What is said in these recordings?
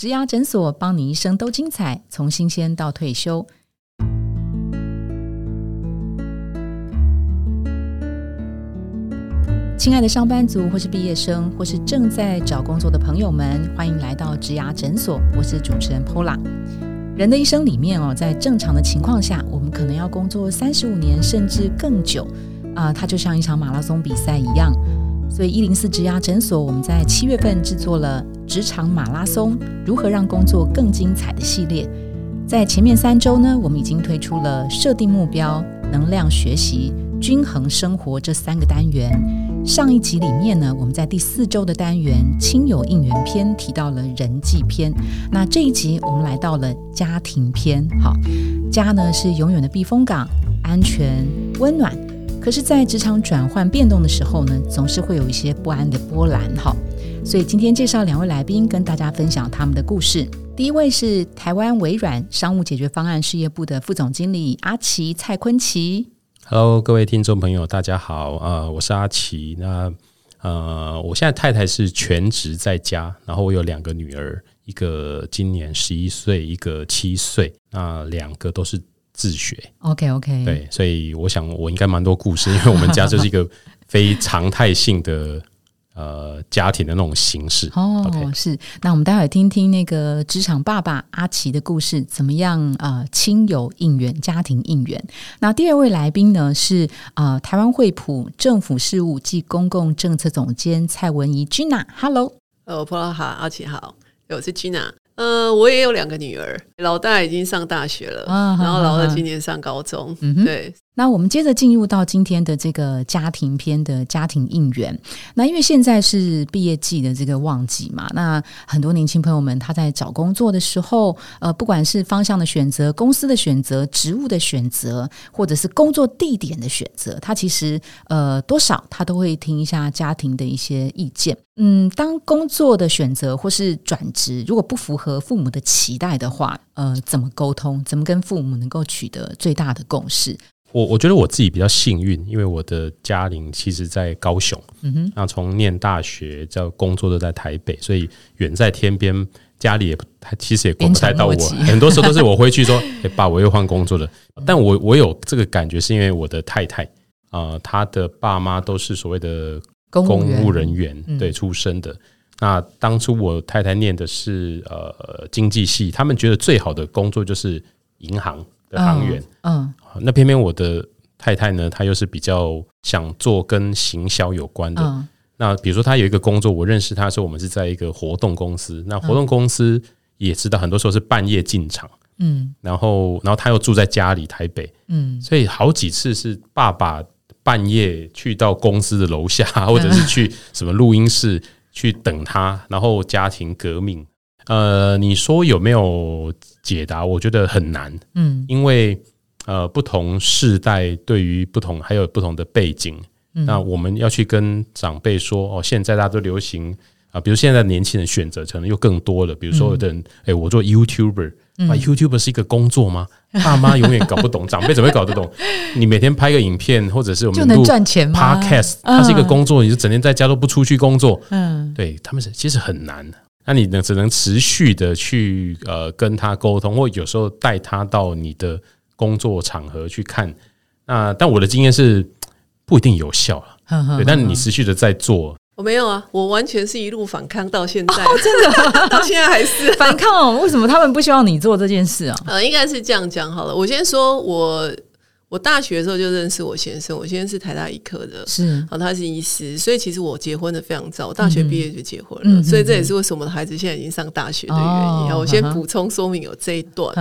植牙诊所帮你一生都精彩，从新鲜到退休。亲爱的上班族，或是毕业生，或是正在找工作的朋友们，欢迎来到植牙诊所。我是主持人 Pola。人的一生里面哦，在正常的情况下，我们可能要工作三十五年甚至更久啊，它就像一场马拉松比赛一样。所以一零四植牙诊所，我们在七月份制作了职场马拉松如何让工作更精彩的系列。在前面三周呢，我们已经推出了设定目标、能量学习、均衡生活这三个单元。上一集里面呢，我们在第四周的单元亲友应援篇提到了人际篇。那这一集我们来到了家庭篇。好，家呢是永远的避风港，安全、温暖。可是，在职场转换变动的时候呢，总是会有一些不安的波澜。哈，所以今天介绍两位来宾，跟大家分享他们的故事。第一位是台湾微软商务解决方案事业部的副总经理阿奇蔡坤奇。Hello，各位听众朋友，大家好。呃，我是阿奇。那呃，我现在太太是全职在家，然后我有两个女儿，一个今年十一岁，一个七岁。那两个都是。自学，OK OK，对，所以我想我应该蛮多故事，因为我们家就是一个非常态性的呃家庭的那种形式。哦，是，那我们待会听听那个职场爸爸阿奇的故事，怎么样啊？亲友应援，家庭应援。那第二位来宾呢是啊，台湾惠普政府事务暨公共政策总监蔡文怡 Gina，Hello，呃，朋友好，阿奇好，我是 Gina。呃，我也有两个女儿，老大已经上大学了，然后老二今年上高中。嗯对，那我们接着进入到今天的这个家庭篇的家庭应援。那因为现在是毕业季的这个旺季嘛，那很多年轻朋友们他在找工作的时候，呃，不管是方向的选择、公司的选择、职务的选择，或者是工作地点的选择，他其实呃多少他都会听一下家庭的一些意见。嗯，当工作的选择或是转职，如果不符合父母的期待的话，呃，怎么沟通？怎么跟父母能够取得最大的共识？我我觉得我自己比较幸运，因为我的家庭其实在高雄，嗯哼，那从念大学到工作都在台北，所以远在天边，家里也他其实也管不太到我。很多时候都是我回去说：“哎，爸，我又换工作了。”但我我有这个感觉，是因为我的太太啊，她的爸妈都是所谓的。公务人员对出身的，那当初我太太念的是呃经济系，他们觉得最好的工作就是银行的航员，嗯，那偏偏我的太太呢，她又是比较想做跟行销有关的。那比如说，她有一个工作，我认识她的时候，我们是在一个活动公司，那活动公司也知道，很多时候是半夜进场，嗯，然后然后她又住在家里台北，嗯，所以好几次是爸爸。半夜去到公司的楼下，或者是去什么录音室去等他，然后家庭革命。呃，你说有没有解答？我觉得很难。嗯，因为呃，不同世代对于不同还有不同的背景，那我们要去跟长辈说哦，现在大家都流行啊，比如现在年轻人选择可能又更多了。比如说有的人，哎，我做 YouTuber。啊，YouTube 是一个工作吗？爸妈永远搞不懂，长辈怎么会搞得懂？你每天拍个影片，或者是我们就能赚钱吗？Podcast 它是一个工作，你就整天在家都不出去工作，嗯，对他们是其实很难。那你呢，只能持续的去呃跟他沟通，或有时候带他到你的工作场合去看。那但我的经验是不一定有效了，对，但你持续的在做。我没有啊，我完全是一路反抗到现在，真的 到现在还是反抗。为什么他们不希望你做这件事啊？呃，应该是这样讲好了。我先说我。我大学的时候就认识我先生，我先生是台大医科的，是，然后他是医师，所以其实我结婚的非常早，我大学毕业就结婚了，所以这也是为什么孩子现在已经上大学的原因。我先补充说明有这一段。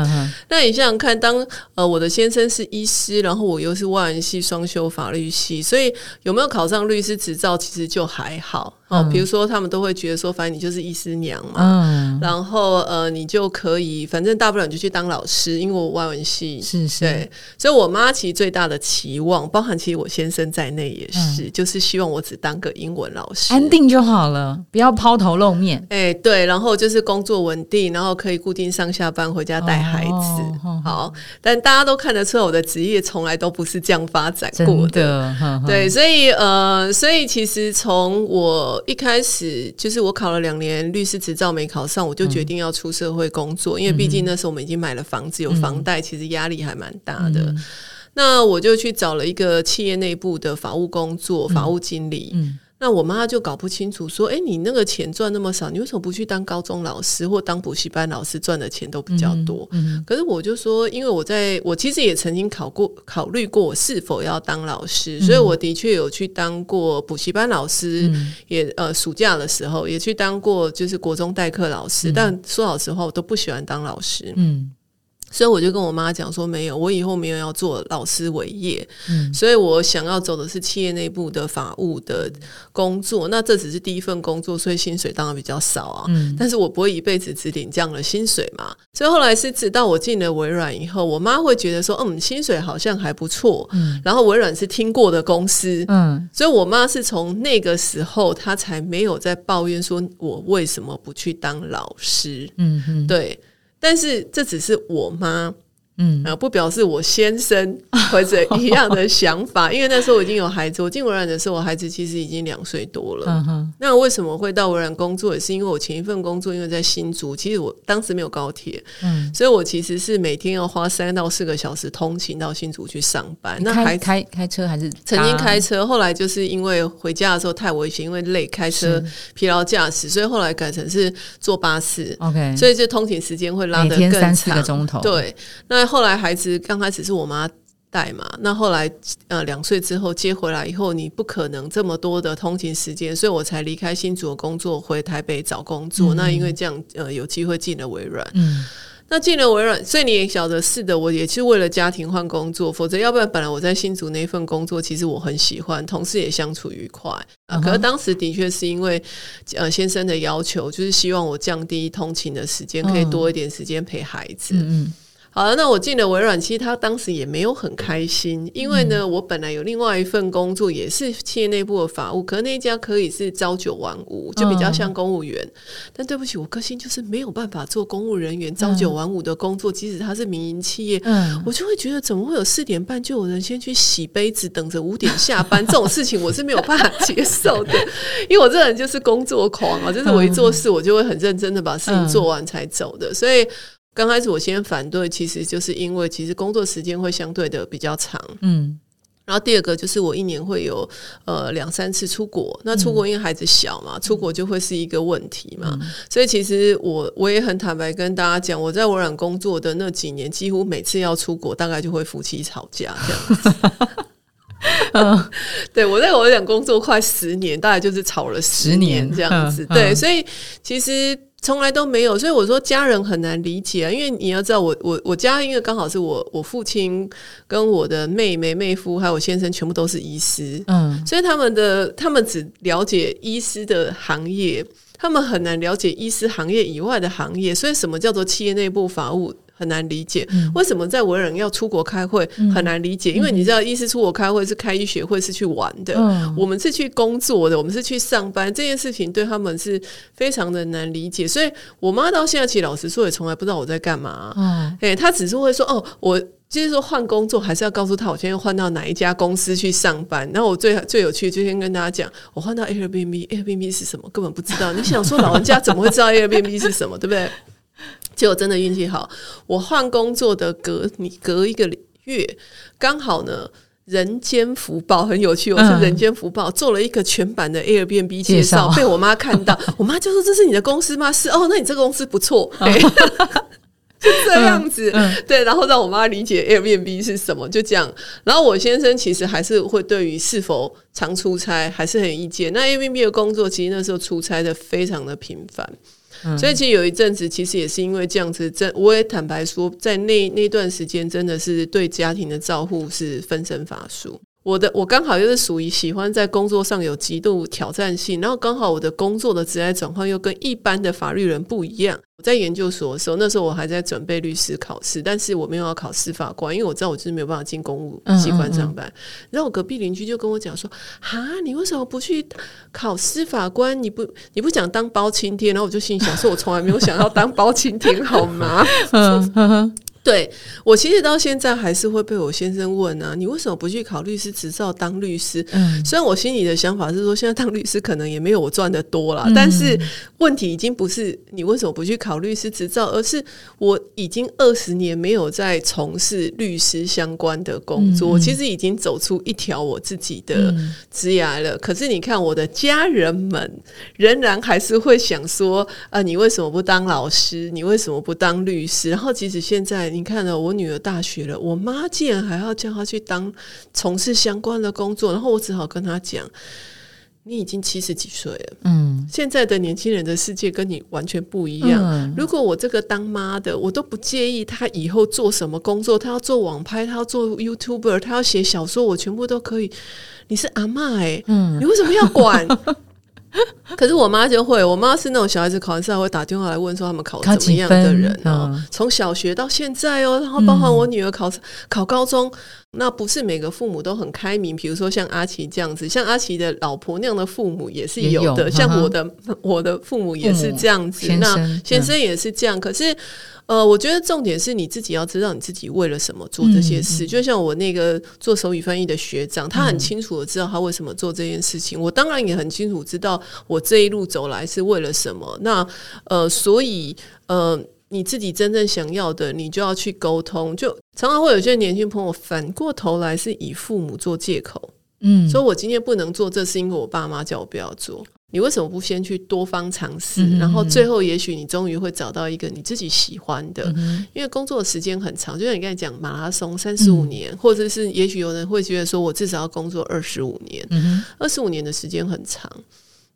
那你想想看，当呃我的先生是医师，然后我又是外文系双修法律系，所以有没有考上律师执照，其实就还好。哦，比如说他们都会觉得说，反正你就是医师娘嘛，嗯然后呃，你就可以，反正大不了你就去当老师，因为我外文系是是，对，所以我妈其实最大的期望，包含其实我先生在内也是，就是希望我只当个英文老师，安定就好了，不要抛头露面。哎，对，然后就是工作稳定，然后可以固定上下班，回家带孩子。好，但大家都看得出来，我的职业从来都不是这样发展过的。对，所以呃，所以其实从我。我一开始就是我考了两年律师执照没考上，我就决定要出社会工作，因为毕竟那时候我们已经买了房子，有房贷，其实压力还蛮大的。那我就去找了一个企业内部的法务工作，法务经理。那我妈就搞不清楚，说：“哎，你那个钱赚那么少，你为什么不去当高中老师或当补习班老师，赚的钱都比较多？”可是我就说，因为我在我其实也曾经考过考虑过我是否要当老师，所以我的确有去当过补习班老师，也呃暑假的时候也去当过就是国中代课老师。但说老实话，我都不喜欢当老师。嗯。所以我就跟我妈讲说，没有，我以后没有要做老师为业，所以我想要走的是企业内部的法务的工作。那这只是第一份工作，所以薪水当然比较少啊。但是我不会一辈子只领这样的薪水嘛。所以后来是直到我进了微软以后，我妈会觉得说，嗯，薪水好像还不错。然后微软是听过的公司，嗯，所以我妈是从那个时候，她才没有在抱怨说我为什么不去当老师。嗯嗯，对。但是这只是我妈。嗯，啊，不表示我先生或者 一样的想法，因为那时候我已经有孩子。我进微软的时候，我孩子其实已经两岁多了。嗯那为什么会到微软工作？也是因为我前一份工作因为在新竹，其实我当时没有高铁，嗯，所以我其实是每天要花三到四个小时通勤到新竹去上班。那还开开车还是曾经开车？后来就是因为回家的时候太危险，因为累，开车疲劳驾驶，所以后来改成是坐巴士。OK，所以这通勤时间会拉得更长三四个钟头。对，那。后来孩子刚开始是我妈带嘛，那后来呃两岁之后接回来以后，你不可能这么多的通勤时间，所以我才离开新竹的工作，回台北找工作。那因为这样呃有机会进了微软，嗯，那进了微软，所以你也晓得是的，我也是为了家庭换工作，否则要不然本来我在新竹那份工作其实我很喜欢，同事也相处愉快啊。可是当时的确是因为呃先生的要求，就是希望我降低通勤的时间，可以多一点时间陪孩子，嗯。好了，那我进了微软，其实他当时也没有很开心，因为呢，我本来有另外一份工作，也是企业内部的法务，可是那一家可以是朝九晚五，就比较像公务员。但对不起，我个性就是没有办法做公务人员朝九晚五的工作，即使他是民营企业，我就会觉得怎么会有四点半就有人先去洗杯子，等着五点下班这种事情，我是没有办法接受的。因为我这人就是工作狂啊，就是我一做事，我就会很认真的把事情做完才走的，所以。刚开始我先反对，其实就是因为其实工作时间会相对的比较长，嗯，然后第二个就是我一年会有呃两三次出国，那出国因为孩子小嘛，出国就会是一个问题嘛，所以其实我我也很坦白跟大家讲，我在微软工作的那几年，几乎每次要出国，大概就会夫妻吵架这样子。嗯，对我在微软工作快十年，大概就是吵了十年这样子，对，所以其实。从来都没有，所以我说家人很难理解啊，因为你要知道，我我我家因为刚好是我我父亲跟我的妹妹妹夫还有我先生全部都是医师，嗯，所以他们的他们只了解医师的行业，他们很难了解医师行业以外的行业，所以什么叫做企业内部法务？很难理解为什么在文人要出国开会很难理解，因为你知道，医师出国开会是开医学会是去玩的，我们是去工作的，我们是去上班，这件事情对他们是非常的难理解。所以我妈到现在其实老实说也从来不知道我在干嘛。哎，她只是会说哦，我就是说换工作还是要告诉她我现在换到哪一家公司去上班。然后我最最有趣就先跟大家讲，我换到 Airbnb，Airbnb 是什么根本不知道。你想说老人家怎么会知道 Airbnb 是什么，对不对？结果真的运气好，我换工作的隔你隔一个月，刚好呢，人间福报很有趣，我是人间福报做了一个全版的 Airbnb 介绍，被我妈看到，我妈就说：“这是你的公司吗？”是哦，那你这个公司不错，就这样子，对，然后让我妈理解 Airbnb 是什么，就这样。然后我先生其实还是会对于是否常出差还是很有意见。那 Airbnb 的工作其实那时候出差的非常的频繁。所以其实有一阵子，其实也是因为这样子，真我也坦白说，在那那段时间，真的是对家庭的照护是分身乏术。我的我刚好又是属于喜欢在工作上有极度挑战性，然后刚好我的工作的职业转换又跟一般的法律人不一样。我在研究所的时候，那时候我还在准备律师考试，但是我没有要考司法官，因为我知道我就是没有办法进公务机关上班。然后我隔壁邻居就跟我讲说：“哈，你为什么不去考司法官？你不你不想当包青天？”然后我就心想：说我从来没有想要当包青天，好吗？对我其实到现在还是会被我先生问啊，你为什么不去考律师执照当律师？嗯，虽然我心里的想法是说，现在当律师可能也没有我赚的多了，但是问题已经不是你为什么不去考律师执照，而是我已经二十年没有在从事律师相关的工作，我其实已经走出一条我自己的职涯了。可是你看，我的家人们仍然还是会想说，啊，你为什么不当老师？你为什么不当律师？然后即使现在。你看了我女儿大学了，我妈竟然还要叫她去当从事相关的工作，然后我只好跟她讲：“你已经七十几岁了，嗯，现在的年轻人的世界跟你完全不一样。如果我这个当妈的，我都不介意她以后做什么工作，她要做网拍，她要做 YouTuber，她要写小说，我全部都可以。你是阿妈哎，嗯，你为什么要管？” 可是我妈就会，我妈是那种小孩子考完试会打电话来问说他们考怎么样的人哦，从小学到现在哦，然后包含我女儿考考高中，那不是每个父母都很开明，比如说像阿奇这样子，像阿奇的老婆那样的父母也是有的，像我的我的父母也是这样子，那先生也是这样，可是。呃，我觉得重点是你自己要知道你自己为了什么做这些事。就像我那个做手语翻译的学长，他很清楚的知道他为什么做这件事情。我当然也很清楚知道我这一路走来是为了什么。那呃，所以呃，你自己真正想要的，你就要去沟通。就常常会有些年轻朋友反过头来是以父母做借口，嗯，所以我今天不能做，这是因为我爸妈叫我不要做。你为什么不先去多方尝试，然后最后也许你终于会找到一个你自己喜欢的？因为工作的时间很长，就像你刚才讲马拉松三十五年，或者是也许有人会觉得说我至少要工作二十五年，二十五年的时间很长。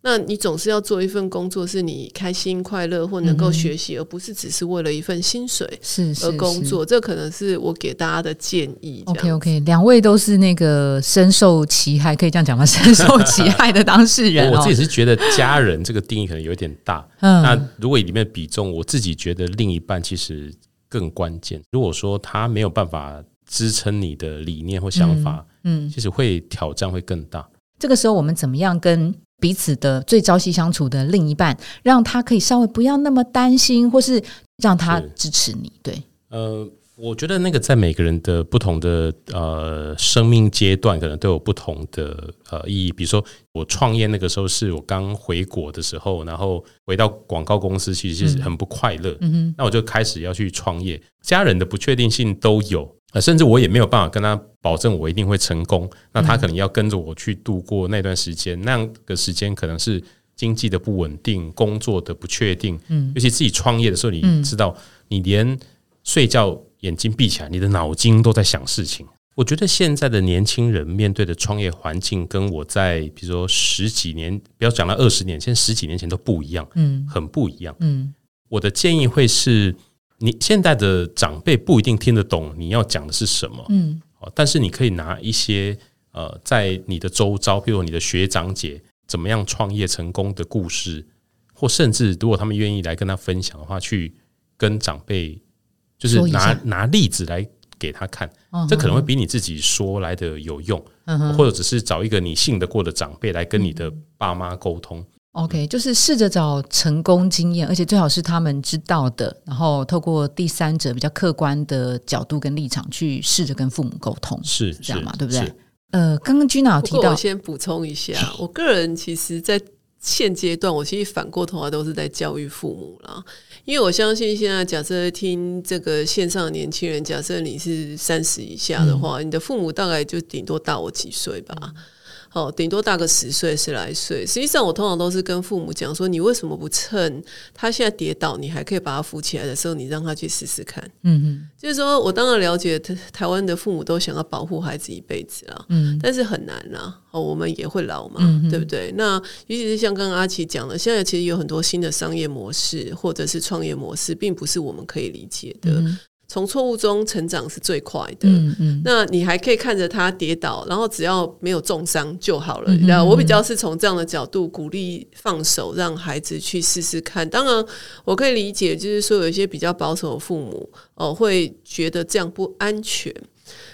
那你总是要做一份工作，是你开心快乐或能够学习，而不是只是为了一份薪水是而工作。这可能是我给大家的建议。OK OK，两位都是那个深受其害，可以这样讲吗？深受其害的当事人。我自己是觉得家人这个定义可能有点大。嗯，那如果里面比重，我自己觉得另一半其实更关键。如果说他没有办法支撑你的理念或想法，嗯，其实会挑战会更大。这个时候，我们怎么样跟？彼此的最朝夕相处的另一半，让他可以稍微不要那么担心，或是让他支持你。对，呃，我觉得那个在每个人的不同的呃生命阶段，可能都有不同的呃意义。比如说，我创业那个时候是我刚回国的时候，然后回到广告公司，其实是很不快乐。嗯哼，那我就开始要去创业，家人的不确定性都有。呃，甚至我也没有办法跟他保证我一定会成功。那他可能要跟着我去度过那段时间，那样的时间可能是经济的不稳定、工作的不确定。嗯，尤其自己创业的时候，你知道，你连睡觉眼睛闭起来，你的脑筋都在想事情。我觉得现在的年轻人面对的创业环境，跟我在比如说十几年，不要讲到二十年，现在十几年前都不一样，嗯，很不一样。嗯，我的建议会是。你现在的长辈不一定听得懂你要讲的是什么，嗯，但是你可以拿一些呃，在你的周遭，比如你的学长姐怎么样创业成功的故事，或甚至如果他们愿意来跟他分享的话，去跟长辈就是拿拿例子来给他看，这可能会比你自己说来的有用，或者只是找一个你信得过的长辈来跟你的爸妈沟通。OK，就是试着找成功经验，而且最好是他们知道的，然后透过第三者比较客观的角度跟立场去试着跟父母沟通，是这样嘛？对不对？呃，刚刚君老提到，我先补充一下，我个人其实，在现阶段，我其实反过头来都是在教育父母啦，因为我相信现在假设听这个线上的年轻人，假设你是三十以下的话，你的父母大概就顶多大我几岁吧。哦，顶多大个十岁十来岁。实际上，我通常都是跟父母讲说：“你为什么不趁他现在跌倒，你还可以把他扶起来的时候，你让他去试试看？”嗯嗯，就是说我当然了解台台湾的父母都想要保护孩子一辈子啊，嗯，但是很难啊。哦，我们也会老嘛，对不对？那尤其是像刚刚阿奇讲的，现在其实有很多新的商业模式或者是创业模式，并不是我们可以理解的。从错误中成长是最快的。嗯嗯，那你还可以看着他跌倒，然后只要没有重伤就好了。那我比较是从这样的角度鼓励放手，让孩子去试试看。当然，我可以理解，就是说有一些比较保守的父母哦，会觉得这样不安全。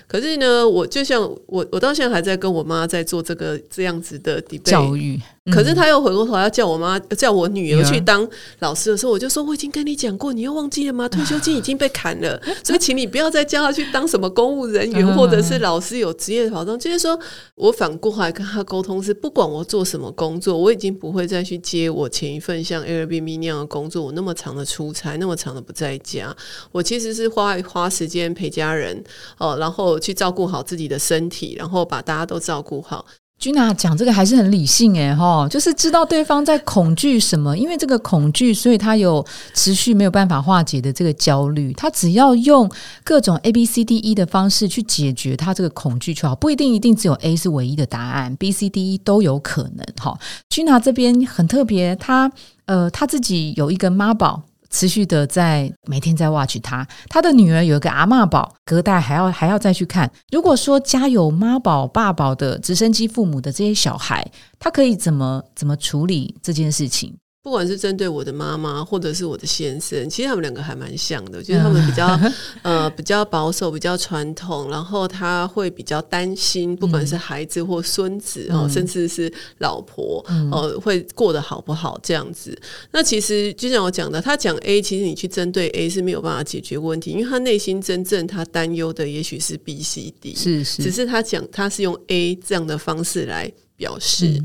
可是呢，我就像我，我到现在还在跟我妈在做这个这样子的教育。可是他又回过头要叫我妈叫我女儿去当老师的时候，我就说我已经跟你讲过，你又忘记了吗？退休金已经被砍了，所以请你不要再叫他去当什么公务人员或者是老师有职业保障。就是说我反过来跟他沟通是，不管我做什么工作，我已经不会再去接我前一份像 Airbnb 那样的工作，我那么长的出差，那么长的不在家，我其实是花花时间陪家人哦，然后去照顾好自己的身体，然后把大家都照顾好。君娜讲这个还是很理性诶，哈，就是知道对方在恐惧什么，因为这个恐惧，所以他有持续没有办法化解的这个焦虑。他只要用各种 A B C D E 的方式去解决他这个恐惧就好，不一定一定只有 A 是唯一的答案，B C D E 都有可能。哈，君娜这边很特别，他呃他自己有一个妈宝。持续的在每天在 watch 他，他的女儿有一个阿妈宝，隔代还要还要再去看。如果说家有妈宝、爸宝的直升机父母的这些小孩，他可以怎么怎么处理这件事情？不管是针对我的妈妈，或者是我的先生，其实他们两个还蛮像的，就是他们比较 呃比较保守、比较传统，然后他会比较担心，不管是孩子或孙子哦，甚至是老婆哦，会过得好不好这样子。那其实就像我讲的，他讲 A，其实你去针对 A 是没有办法解决问题，因为他内心真正他担忧的也许是 B、C、D，是是，只是他讲他是用 A 这样的方式来表示。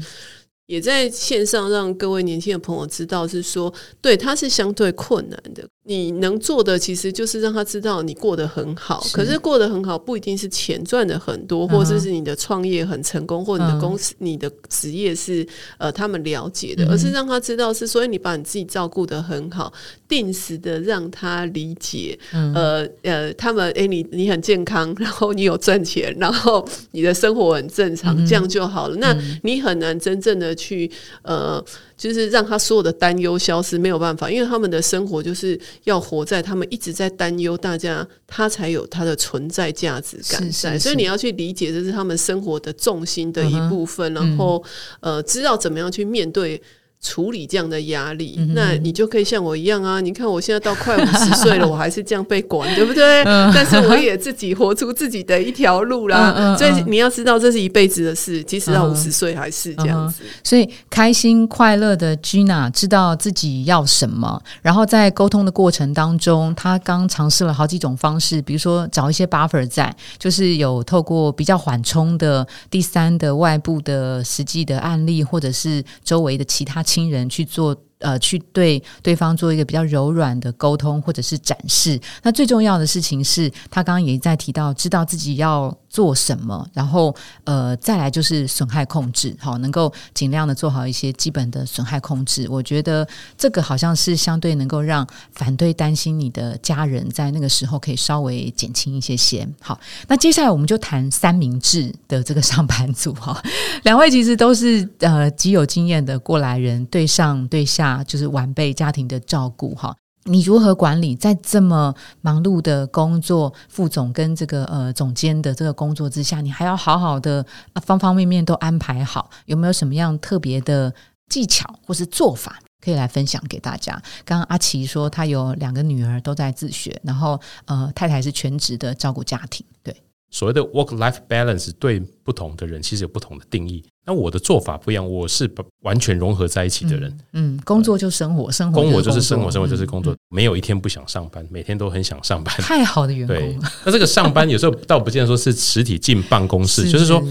也在线上让各位年轻的朋友知道，是说，对他是相对困难的。你能做的其实就是让他知道你过得很好，可是过得很好不一定是钱赚的很多，或者是你的创业很成功，或你的公司、你的职业是呃他们了解的，而是让他知道是，所以你把你自己照顾得很好，定时的让他理解，呃呃，他们哎你你很健康，然后你有赚钱，然后你的生活很正常，这样就好了。那你很难真正的去呃。就是让他所有的担忧消失，没有办法，因为他们的生活就是要活在他们一直在担忧，大家他才有他的存在价值感在，所以你要去理解这是他们生活的重心的一部分，然后呃，知道怎么样去面对。处理这样的压力，那你就可以像我一样啊！你看我现在到快五十岁了，我还是这样被管，对不对？但是我也自己活出自己的一条路啦。所以你要知道，这是一辈子的事，即使到五十岁还是这样子。所以开心快乐的 Gina 知道自己要什么，然后在沟通的过程当中，他刚尝试了好几种方式，比如说找一些 buffer 在，就是有透过比较缓冲的第三的外部的实际的案例，或者是周围的其他。亲人去做。呃，去对对方做一个比较柔软的沟通或者是展示。那最重要的事情是他刚刚也在提到，知道自己要做什么，然后呃，再来就是损害控制，好，能够尽量的做好一些基本的损害控制。我觉得这个好像是相对能够让反对担心你的家人在那个时候可以稍微减轻一些些。好，那接下来我们就谈三明治的这个上班族哈，两位其实都是呃极有经验的过来人，对上对下啊。就是晚辈家庭的照顾哈，你如何管理在这么忙碌的工作，副总跟这个呃总监的这个工作之下，你还要好好的方方面面都安排好，有没有什么样特别的技巧或是做法可以来分享给大家？刚刚阿奇说他有两个女儿都在自学，然后呃太太是全职的照顾家庭，对。所谓的 work-life balance 对不同的人其实有不同的定义。那我的做法不一样，我是完全融合在一起的人。嗯，工作就生活，生活工作就是生活，生活就是工作，没有一天不想上班，每天都很想上班。太好的员工。那这个上班 有时候倒不见得说是实体进办公室，就是说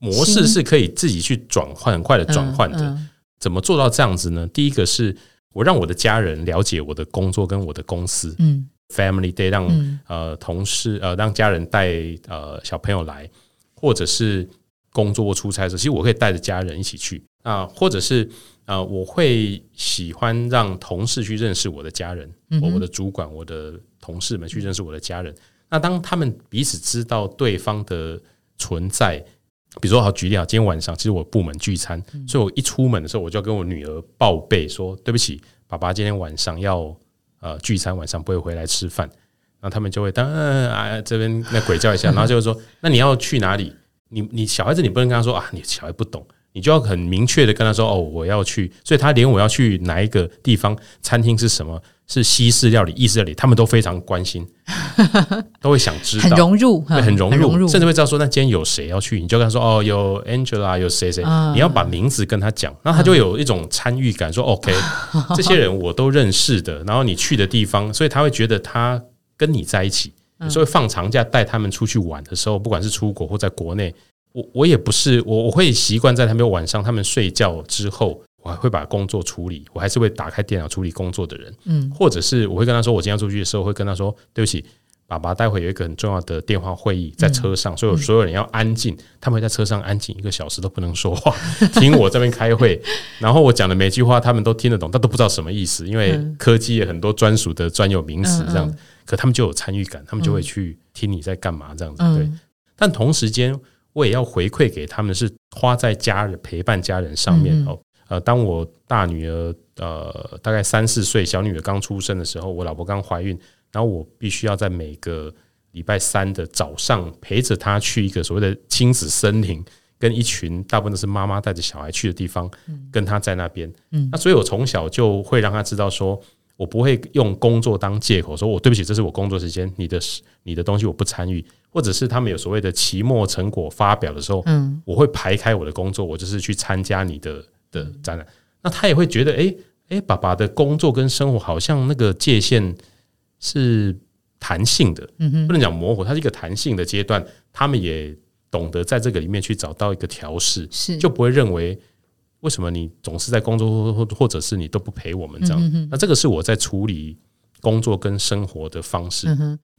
模式是可以自己去转换，很快的转换的。怎么做到这样子呢？第一个是我让我的家人了解我的工作跟我的公司。嗯。Family Day 让呃同事呃让家人带呃小朋友来，或者是工作或出差的时候，其实我可以带着家人一起去啊，或者是呃我会喜欢让同事去认识我的家人，我我的主管、我的同事们去认识我的家人。那当他们彼此知道对方的存在，比如说好举例啊，今天晚上其实我部门聚餐，所以我一出门的时候，我就要跟我女儿报备说：“对不起，爸爸今天晚上要。”呃，聚餐晚上不会回来吃饭，然后他们就会当啊这边那鬼叫一下，然后就会说那你要去哪里？你你小孩子你不能跟他说啊，你小孩不懂，你就要很明确的跟他说哦，我要去，所以他连我要去哪一个地方餐厅是什么，是西式料理、意式料理，他们都非常关心。都会想知道，很融入，会很融入，甚至会知道说那今天有谁要去，你就跟他说哦，有 Angela，有谁谁，你要把名字跟他讲，然后他就有一种参与感，说 OK，这些人我都认识的，然后你去的地方，所以他会觉得他跟你在一起。所以放长假带他们出去玩的时候，不管是出国或在国内，我我也不是我我会习惯在他们晚上他们睡觉之后。我还会把工作处理，我还是会打开电脑处理工作的人，嗯，或者是我会跟他说，我今天出去的时候会跟他说，对不起，爸爸，待会有一个很重要的电话会议在车上，所以所有人要安静，他们会在车上安静一个小时都不能说话，听我这边开会，然后我讲的每句话他们都听得懂，但都不知道什么意思，因为科技也很多专属的专有名词这样，可他们就有参与感，他们就会去听你在干嘛这样子，对，但同时间我也要回馈给他们，是花在家人陪伴家人上面哦。呃，当我大女儿呃大概三四岁，小女儿刚出生的时候，我老婆刚怀孕，然后我必须要在每个礼拜三的早上陪着她去一个所谓的亲子森林，跟一群大部分都是妈妈带着小孩去的地方，跟她在那边。嗯，那所以我从小就会让她知道，说我不会用工作当借口，说我对不起，这是我工作时间，你的你的东西我不参与，或者是他们有所谓的期末成果发表的时候，嗯，我会排开我的工作，我就是去参加你的。的展览，那他也会觉得，哎哎，爸爸的工作跟生活好像那个界限是弹性的，嗯哼，不能讲模糊，它是一个弹性的阶段。他们也懂得在这个里面去找到一个调试，是就不会认为为什么你总是在工作或或者是你都不陪我们这样。那这个是我在处理工作跟生活的方式。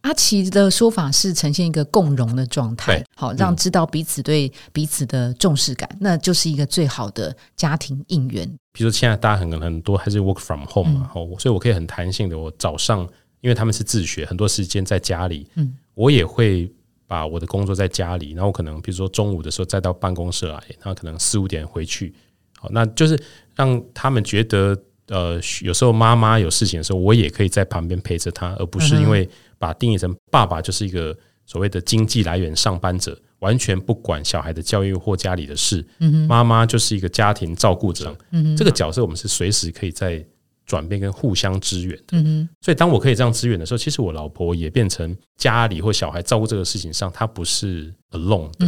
阿奇的说法是呈现一个共融的状态，好让知道彼此对彼此的重视感，那就是一个最好的家庭应援。比如说现在大家很很多还是 work from home 嘛，哦，所以我可以很弹性的，我早上因为他们是自学，很多时间在家里，嗯，我也会把我的工作在家里，然后可能比如说中午的时候再到办公室来，然后可能四五点回去，好，那就是让他们觉得，呃，有时候妈妈有事情的时候，我也可以在旁边陪着他，而不是因为。把定义成爸爸就是一个所谓的经济来源上班者，完全不管小孩的教育或家里的事。妈妈就是一个家庭照顾者。这个角色我们是随时可以在转变跟互相支援的。所以当我可以这样支援的时候，其实我老婆也变成家里或小孩照顾这个事情上，她不是 alone 的。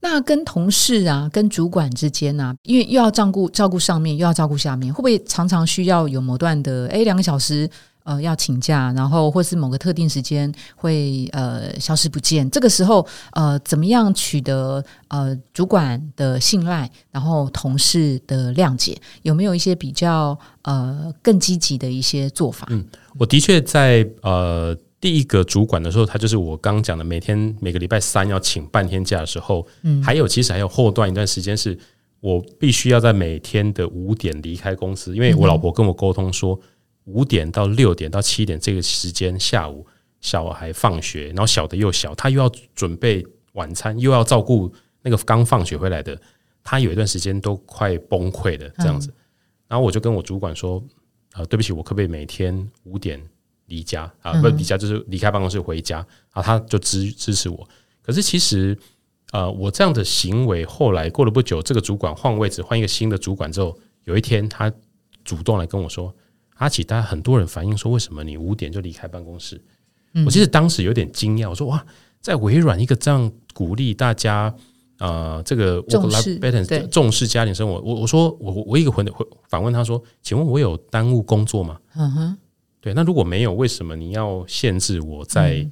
那跟同事啊、跟主管之间呢，因为又要照顾照顾上面，又要照顾下面，会不会常常需要有某段的哎两个小时？呃，要请假，然后或是某个特定时间会呃消失不见。这个时候，呃，怎么样取得呃主管的信赖，然后同事的谅解？有没有一些比较呃更积极的一些做法？嗯，我的确在呃第一个主管的时候，他就是我刚讲的，每天每个礼拜三要请半天假的时候，嗯，还有其实还有后段一段时间是我必须要在每天的五点离开公司，因为我老婆跟我沟通说。五点到六点到七点这个时间，下午小孩放学，然后小的又小，他又要准备晚餐，又要照顾那个刚放学回来的，他有一段时间都快崩溃了这样子。然后我就跟我主管说：“啊，对不起，我可不可以每天五点离家啊？不离家就是离开办公室回家。”啊，他就支支持我。可是其实，呃，我这样的行为后来过了不久，这个主管换位置，换一个新的主管之后，有一天他主动来跟我说。阿奇，大家很多人反映说，为什么你五点就离开办公室？我其实当时有点惊讶，我说哇，在微软一个这样鼓励大家啊，这个重视重视家庭生活。我我说我我一个回回反问他说，请问我有耽误工作吗？嗯哼，对，那如果没有，为什么你要限制我在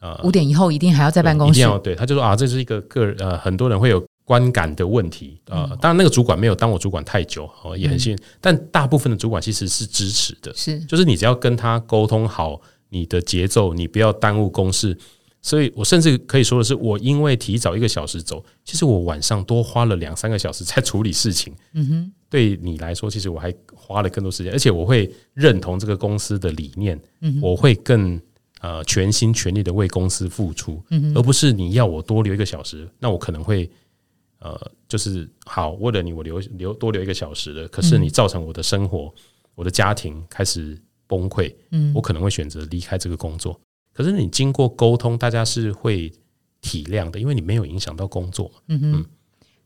呃五点以后一定还要在办公室？一定要对，他就说啊，这是一个个人呃，很多人会有。观感的问题，呃，当然那个主管没有当我主管太久，哦，也很幸运。但大部分的主管其实是支持的，是，就是你只要跟他沟通好你的节奏，你不要耽误公事。所以我甚至可以说的是，我因为提早一个小时走，其实我晚上多花了两三个小时在处理事情。嗯哼，对你来说，其实我还花了更多时间，而且我会认同这个公司的理念，嗯我会更呃全心全力的为公司付出，而不是你要我多留一个小时，那我可能会。呃，就是好，为了你，我留留多留一个小时的，可是你造成我的生活、我的家庭开始崩溃，嗯，我可能会选择离开这个工作。可是你经过沟通，大家是会体谅的，因为你没有影响到工作。嗯哼。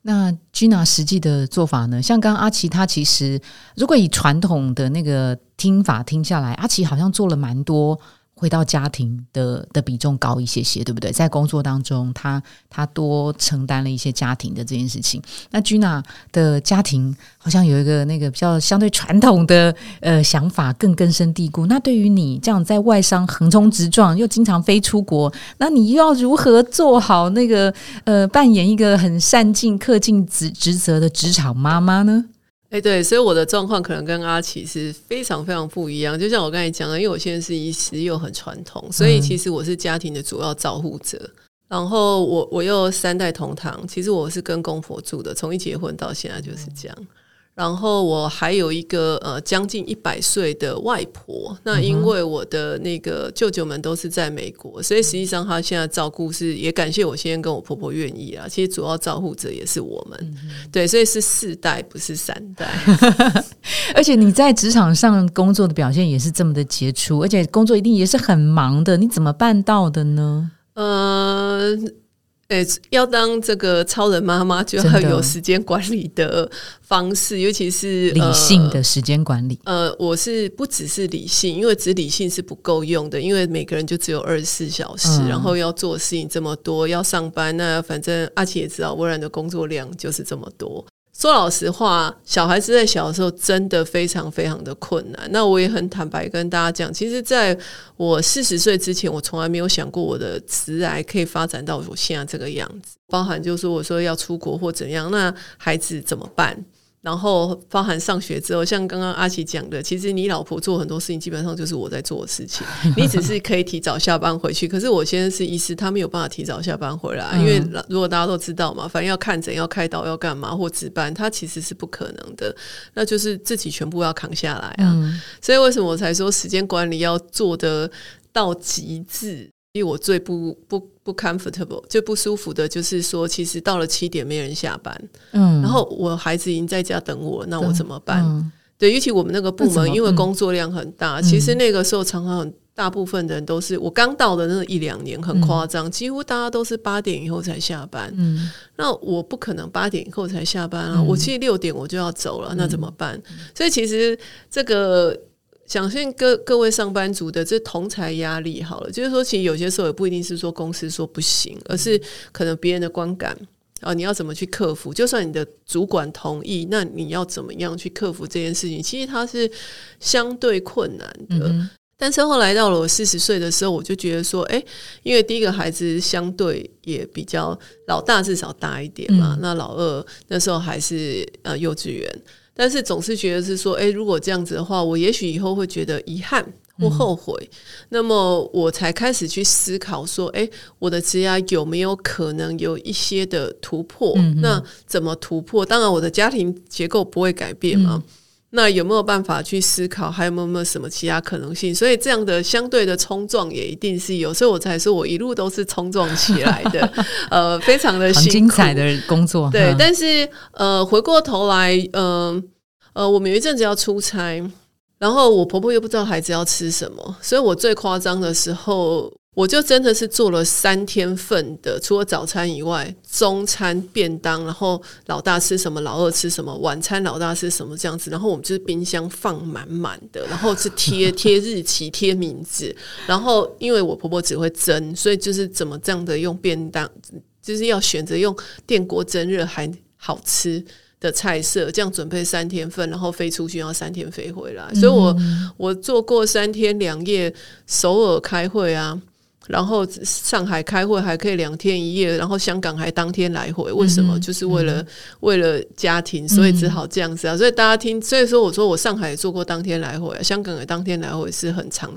那 Gina 实际的做法呢？像刚刚阿奇，他其实如果以传统的那个听法听下来，阿奇好像做了蛮多。回到家庭的的比重高一些些，对不对？在工作当中，他他多承担了一些家庭的这件事情。那 Gina 的家庭好像有一个那个比较相对传统的呃想法，更根深蒂固。那对于你这样在外商横冲直撞，又经常飞出国，那你又要如何做好那个呃扮演一个很善尽恪尽职职责的职场妈妈呢？哎，对，所以我的状况可能跟阿奇是非常非常不一样。就像我刚才讲的，因为我现在是医师，又很传统，所以其实我是家庭的主要照护者。然后我我又三代同堂，其实我是跟公婆住的，从一结婚到现在就是这样。然后我还有一个呃将近一百岁的外婆，那因为我的那个舅舅们都是在美国，所以实际上他现在照顾是也感谢我先生跟我婆婆愿意啊。其实主要照顾者也是我们，对，所以是四代不是三代。而且你在职场上工作的表现也是这么的杰出，而且工作一定也是很忙的，你怎么办到的呢？呃。诶，要当这个超人妈妈，就要有时间管理的方式，尤其是理性的时间管理。呃，我是不只是理性，因为只理性是不够用的，因为每个人就只有二十四小时，然后要做事情这么多，要上班，那反正阿奇也知道，微软的工作量就是这么多。说老实话，小孩子在小的时候真的非常非常的困难。那我也很坦白跟大家讲，其实在我四十岁之前，我从来没有想过我的直癌可以发展到我现在这个样子，包含就是我说要出国或怎样，那孩子怎么办？然后包含上学之后，像刚刚阿奇讲的，其实你老婆做很多事情，基本上就是我在做的事情。你只是可以提早下班回去，可是我现在是医师，他没有办法提早下班回来，因为如果大家都知道嘛，反正要看诊、要开刀、要干嘛或值班，他其实是不可能的，那就是自己全部要扛下来啊。所以为什么我才说时间管理要做的到极致？因为我最不不不 comfortable 最不舒服的就是说，其实到了七点没人下班，嗯，然后我孩子已经在家等我，那我怎么办？对，尤其我们那个部门，因为工作量很大，其实那个时候常常很大部分的人都是我刚到的那一两年很夸张，几乎大家都是八点以后才下班，嗯，那我不可能八点以后才下班啊，我其实六点我就要走了，那怎么办？所以其实这个。相信各各位上班族的这同才压力好了，就是说，其实有些时候也不一定是说公司说不行，而是可能别人的观感啊，你要怎么去克服？就算你的主管同意，那你要怎么样去克服这件事情？其实它是相对困难的。但是后来到了我四十岁的时候，我就觉得说，哎，因为第一个孩子相对也比较老大，至少大一点嘛，那老二那时候还是呃幼稚园。但是总是觉得是说，哎，如果这样子的话，我也许以后会觉得遗憾或后悔。那么我才开始去思考说，哎，我的职业有没有可能有一些的突破？那怎么突破？当然，我的家庭结构不会改变嘛。那有没有办法去思考？还有没有什么其他可能性？所以这样的相对的冲撞也一定是有。所以我才说我一路都是冲撞起来的，呃，非常的精彩的工作。对，但是呃，回过头来，嗯。呃，我们有一阵子要出差，然后我婆婆又不知道孩子要吃什么，所以我最夸张的时候，我就真的是做了三天份的，除了早餐以外，中餐便当，然后老大吃什么，老二吃什么，晚餐老大吃什么这样子，然后我们就是冰箱放满满的，然后是贴贴日期、贴名字，然后因为我婆婆只会蒸，所以就是怎么这样的用便当，就是要选择用电锅蒸热还好吃。的菜色，这样准备三天份，然后飞出去要三天飞回来，所以我我做过三天两夜首尔开会啊。然后上海开会还可以两天一夜，然后香港还当天来回，为什么？就是为了为了家庭，所以只好这样子啊。所以大家听，所以说我说我上海也做过当天来回，香港也当天来回是很常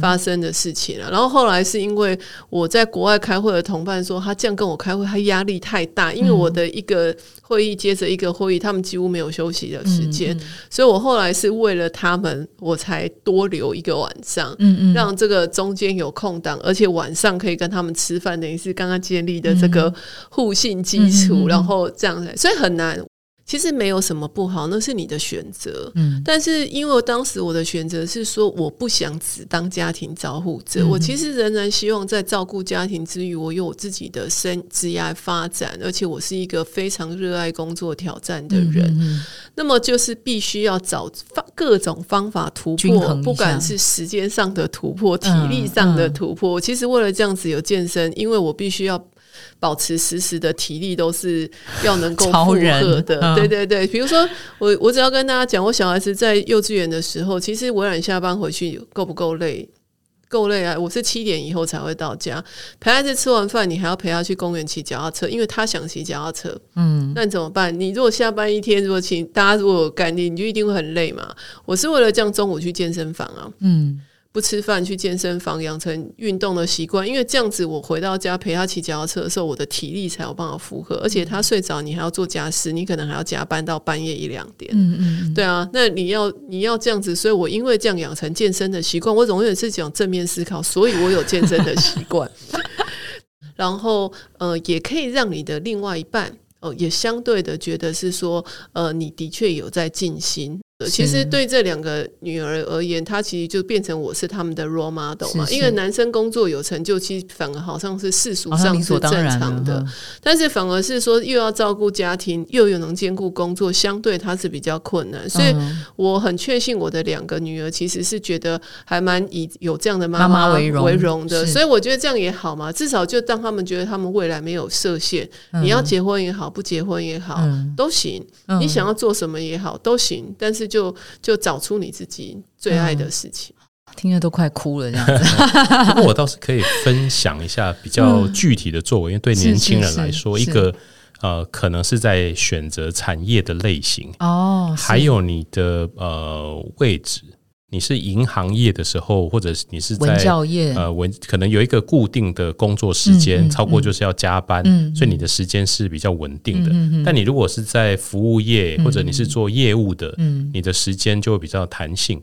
发生的事情啊。然后后来是因为我在国外开会的同伴说，他这样跟我开会，他压力太大，因为我的一个会议接着一个会议，他们几乎没有休息的时间，所以我后来是为了他们，我才多留一个晚上，嗯嗯，让这个中间有空档，而且。晚上可以跟他们吃饭，等于是刚刚建立的这个互信基础，然后这样子，所以很难。其实没有什么不好，那是你的选择。嗯，但是因为当时我的选择是说，我不想只当家庭照护者，我其实仍然希望在照顾家庭之余，我有我自己的生职业发展，而且我是一个非常热爱工作挑战的人。那么就是必须要找方各种方法突破，不管是时间上的突破、体力上的突破。其实为了这样子有健身，因为我必须要。保持时时的体力都是要能够负荷的，对对对。比如说，我我只要跟大家讲，我小孩子在幼稚园的时候，其实微软下班回去够不够累？够累啊！我是七点以后才会到家，陪孩子吃完饭，你还要陪他去公园骑脚踏车，因为他想骑脚踏车。嗯，那你怎么办？你如果下班一天，如果请大家如果干力，你就一定会很累嘛。我是为了这样中午去健身房啊。嗯。不吃饭去健身房，养成运动的习惯，因为这样子我回到家陪他骑脚踏车的时候，我的体力才有办法负荷。而且他睡着，你还要做家事，你可能还要加班到半夜一两点。嗯嗯，对啊，那你要你要这样子，所以我因为这样养成健身的习惯，我永远是讲正面思考，所以我有健身的习惯。然后呃，也可以让你的另外一半哦，也相对的觉得是说，呃，你的确有在进心。其实对这两个女儿而言，她其实就变成我是他们的 role model 嘛。因为男生工作有成就，其实反而好像是世俗上是正常的。但是反而是说，又要照顾家庭，又有能兼顾工作，相对他是比较困难。所以我很确信我的两个女儿其实是觉得还蛮以有这样的妈妈为荣的。所以我觉得这样也好嘛，至少就让他们觉得他们未来没有设限。你要结婚也好，不结婚也好，都行。你想要做什么也好，都行。但是就就找出你自己最爱的事情，听着都快哭了这样子。不过我倒是可以分享一下比较具体的作为，因为对年轻人来说，一个呃，可能是在选择产业的类型哦，还有你的呃位置。你是银行业的时候，或者你是在呃文，可能有一个固定的工作时间，超过就是要加班，所以你的时间是比较稳定的。但你如果是在服务业，或者你是做业务的，你的时间就会比较弹性。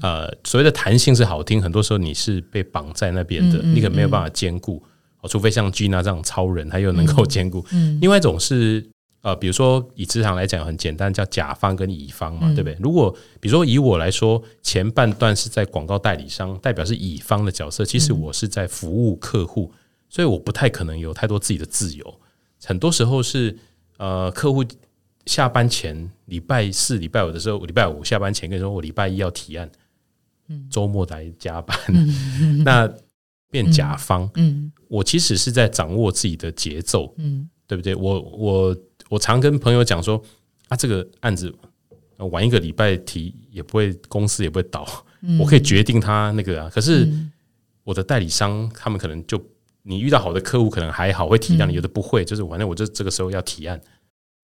呃，所谓的弹性是好听，很多时候你是被绑在那边的，你可能没有办法兼顾。除非像 Gina 这样超人，他又能够兼顾。另外一种是。呃，比如说以职场来讲，很简单，叫甲方跟乙方嘛，对不对？如果比如说以我来说，前半段是在广告代理商，代表是乙方的角色，其实我是在服务客户，所以我不太可能有太多自己的自由。很多时候是呃，客户下班前，礼拜四、礼拜五的时候，礼拜五下班前跟你说，我礼拜一要提案，周末来加班，那变甲方，嗯，我其实是在掌握自己的节奏，嗯，对不对？我我。我常跟朋友讲说啊，这个案子晚一个礼拜提也不会，公司也不会倒，我可以决定他那个啊。可是我的代理商他们可能就你遇到好的客户可能还好会体谅你，有的不会，就是反正我就这个时候要提案。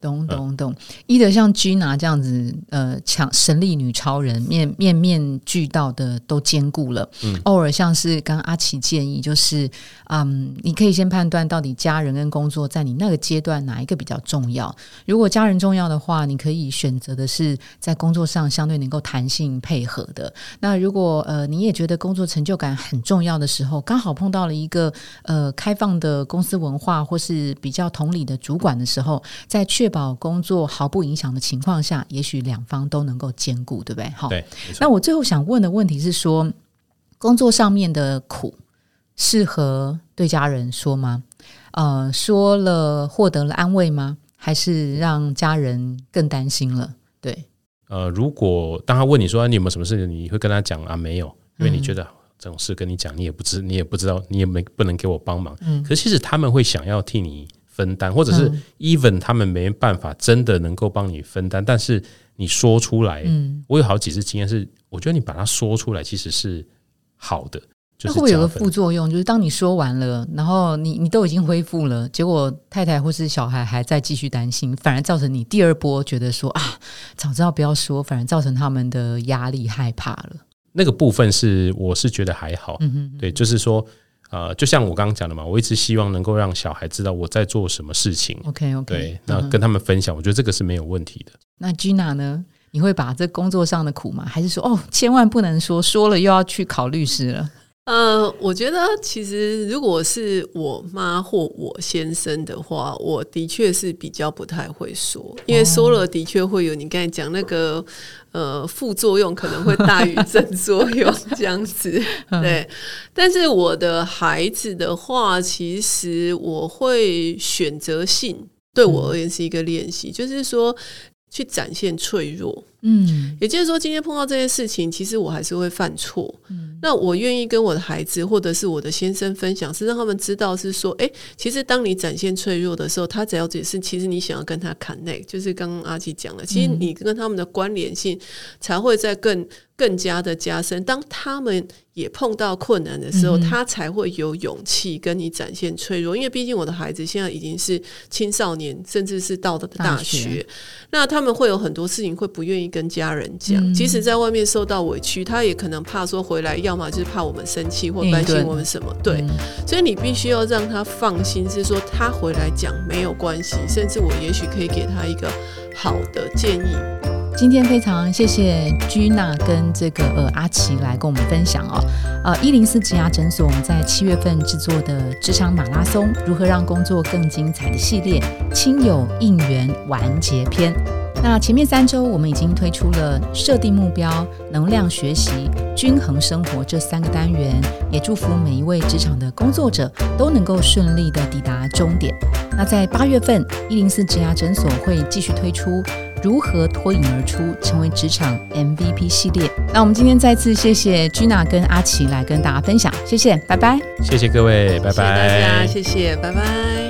懂懂懂，一的像 Gina 这样子，呃，强神力女超人，面面面俱到的都兼顾了。嗯，偶尔像是刚阿奇建议，就是嗯，你可以先判断到底家人跟工作在你那个阶段哪一个比较重要。如果家人重要的话，你可以选择的是在工作上相对能够弹性配合的。那如果呃你也觉得工作成就感很重要的时候，刚好碰到了一个呃开放的公司文化或是比较同理的主管的时候，在确保工作毫不影响的情况下，也许两方都能够兼顾，对不对？好，对。那我最后想问的问题是说，工作上面的苦适合对家人说吗？呃，说了获得了安慰吗？还是让家人更担心了？对。呃，如果当他问你说你有没有什么事情，你会跟他讲啊？没有，因为你觉得这种事跟你讲，你也不知，你也不知道，你也没不能给我帮忙。嗯。可其实他们会想要替你。分担，或者是 even 他们没办法真的能够帮你分担，但是你说出来，嗯，我有好几次经验是，我觉得你把它说出来其实是好的，那会不会有个副作用？就是当你说完了，然后你你都已经恢复了，结果太太或是小孩还在继续担心，反而造成你第二波觉得说啊，早知道不要说，反而造成他们的压力害怕了。那个部分是我是觉得还好，嗯哼，对，就是说。呃，就像我刚刚讲的嘛，我一直希望能够让小孩知道我在做什么事情。OK OK，对，那跟他们分享，我觉得这个是没有问题的。那 Gina 呢？你会把这工作上的苦吗？还是说，哦，千万不能说，说了又要去考律师了？呃，我觉得其实如果是我妈或我先生的话，我的确是比较不太会说，因为说了的确会有你刚才讲那个呃副作用，可能会大于正作用 这样子。对，但是我的孩子的话，其实我会选择性对我而言是一个练习，就是说去展现脆弱。嗯，也就是说，今天碰到这些事情，其实我还是会犯错。嗯，那我愿意跟我的孩子或者是我的先生分享，是让他们知道，是说，哎，其实当你展现脆弱的时候，他只要解释，其实你想要跟他 connect，就是刚刚阿奇讲了，其实你跟他们的关联性才会在更更加的加深。当他们也碰到困难的时候，他才会有勇气跟你展现脆弱。因为毕竟我的孩子现在已经是青少年，甚至是到了大学，那他们会有很多事情会不愿意。跟家人讲，即使在外面受到委屈，他也可能怕说回来，要么就是怕我们生气或担心我们什么。对，所以你必须要让他放心，是说他回来讲没有关系，甚至我也许可以给他一个好的建议。今天非常谢谢居娜跟这个呃阿奇来跟我们分享哦，呃一零四职牙诊所我们在七月份制作的职场马拉松如何让工作更精彩的系列亲友应援完结篇。那前面三周，我们已经推出了设定目标、能量学习、均衡生活这三个单元，也祝福每一位职场的工作者都能够顺利的抵达终点。那在八月份，一零四职涯诊所会继续推出如何脱颖而出，成为职场 MVP 系列。那我们今天再次谢谢 Gina 跟阿奇来跟大家分享，谢谢，拜拜。谢谢各位，拜拜。谢谢大家，谢谢，拜拜。